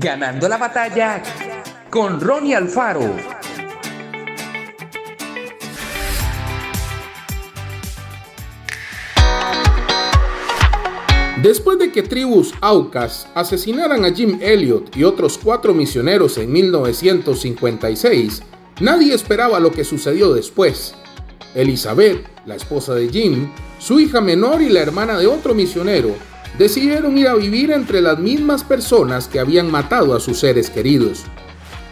Ganando la batalla con Ronnie Alfaro. Después de que tribus Aucas asesinaran a Jim Elliot y otros cuatro misioneros en 1956, nadie esperaba lo que sucedió después. Elizabeth, la esposa de Jim, su hija menor y la hermana de otro misionero decidieron ir a vivir entre las mismas personas que habían matado a sus seres queridos.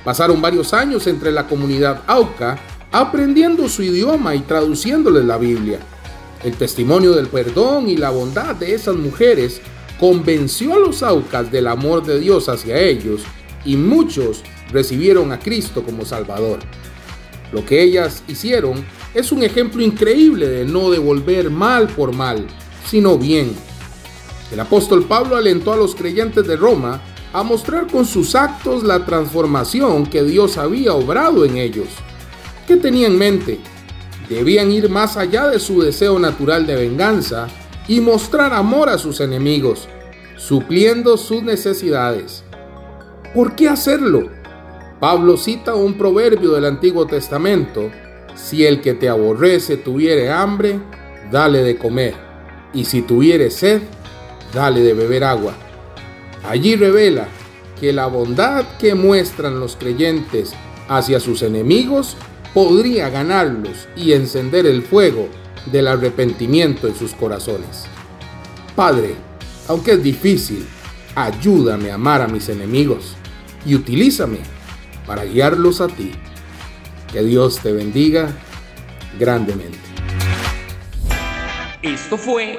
Pasaron varios años entre la comunidad Auca aprendiendo su idioma y traduciéndoles la Biblia. El testimonio del perdón y la bondad de esas mujeres convenció a los Aucas del amor de Dios hacia ellos y muchos recibieron a Cristo como Salvador. Lo que ellas hicieron es un ejemplo increíble de no devolver mal por mal, sino bien. El apóstol Pablo alentó a los creyentes de Roma a mostrar con sus actos la transformación que Dios había obrado en ellos. ¿Qué tenía en mente? Debían ir más allá de su deseo natural de venganza y mostrar amor a sus enemigos, supliendo sus necesidades. ¿Por qué hacerlo? Pablo cita un proverbio del Antiguo Testamento, si el que te aborrece tuviere hambre, dale de comer, y si tuviere sed, dale de beber agua. Allí revela que la bondad que muestran los creyentes hacia sus enemigos podría ganarlos y encender el fuego del arrepentimiento en sus corazones. Padre, aunque es difícil, ayúdame a amar a mis enemigos y utilízame para guiarlos a ti. Que Dios te bendiga grandemente. Esto fue